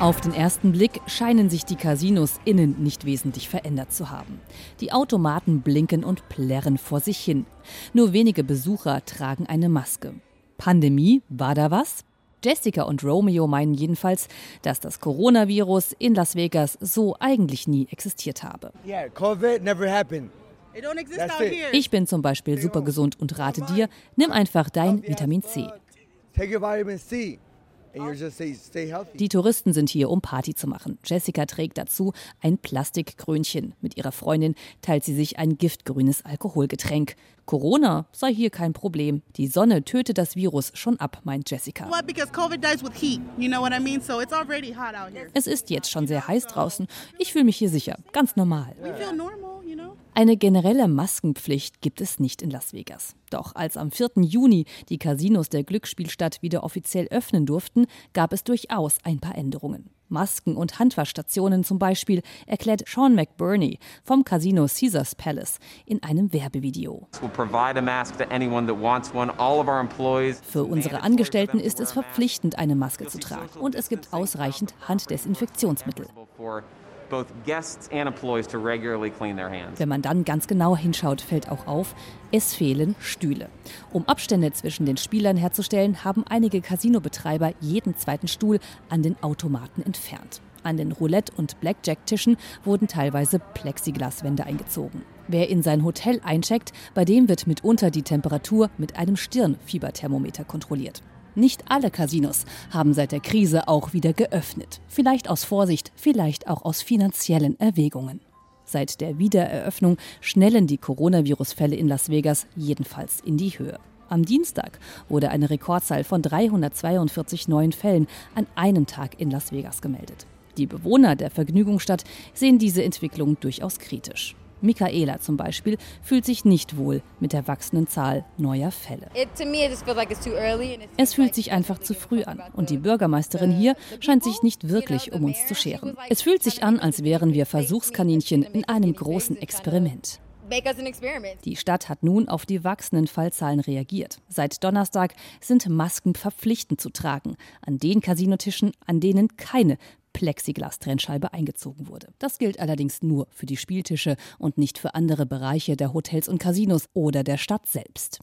Auf den ersten Blick scheinen sich die Casinos innen nicht wesentlich verändert zu haben. Die Automaten blinken und plärren vor sich hin. Nur wenige Besucher tragen eine Maske. Pandemie, war da was? Jessica und Romeo meinen jedenfalls, dass das Coronavirus in Las Vegas so eigentlich nie existiert habe. Ich bin zum Beispiel super gesund und rate dir, nimm einfach dein Vitamin C. Die Touristen sind hier, um Party zu machen. Jessica trägt dazu ein Plastikkrönchen. Mit ihrer Freundin teilt sie sich ein giftgrünes Alkoholgetränk. Corona sei hier kein Problem. Die Sonne tötet das Virus schon ab, meint Jessica. Es ist jetzt schon sehr heiß draußen. Ich fühle mich hier sicher, ganz normal. Eine generelle Maskenpflicht gibt es nicht in Las Vegas. Doch als am 4. Juni die Casinos der Glücksspielstadt wieder offiziell öffnen durften, gab es durchaus ein paar Änderungen. Masken und Handwaschstationen zum Beispiel, erklärt Sean McBurney vom Casino Caesars Palace in einem Werbevideo. Für unsere Angestellten ist es verpflichtend, eine Maske zu tragen und es gibt ausreichend Handdesinfektionsmittel. Wenn man dann ganz genau hinschaut, fällt auch auf, es fehlen Stühle. Um Abstände zwischen den Spielern herzustellen, haben einige Casinobetreiber jeden zweiten Stuhl an den Automaten entfernt. An den Roulette- und Blackjack-Tischen wurden teilweise Plexiglaswände eingezogen. Wer in sein Hotel eincheckt, bei dem wird mitunter die Temperatur mit einem Stirnfieberthermometer kontrolliert. Nicht alle Casinos haben seit der Krise auch wieder geöffnet. Vielleicht aus Vorsicht, vielleicht auch aus finanziellen Erwägungen. Seit der Wiedereröffnung schnellen die Coronavirus-Fälle in Las Vegas jedenfalls in die Höhe. Am Dienstag wurde eine Rekordzahl von 342 neuen Fällen an einem Tag in Las Vegas gemeldet. Die Bewohner der Vergnügungsstadt sehen diese Entwicklung durchaus kritisch. Michaela zum Beispiel fühlt sich nicht wohl mit der wachsenden Zahl neuer Fälle. Es fühlt sich einfach zu früh an und die Bürgermeisterin hier scheint sich nicht wirklich um uns zu scheren. Es fühlt sich an, als wären wir Versuchskaninchen in einem großen Experiment. Die Stadt hat nun auf die wachsenden Fallzahlen reagiert. Seit Donnerstag sind Masken verpflichtend zu tragen an den Casinotischen, an denen keine Plexiglas-Trennscheibe eingezogen wurde. Das gilt allerdings nur für die Spieltische und nicht für andere Bereiche der Hotels und Casinos oder der Stadt selbst.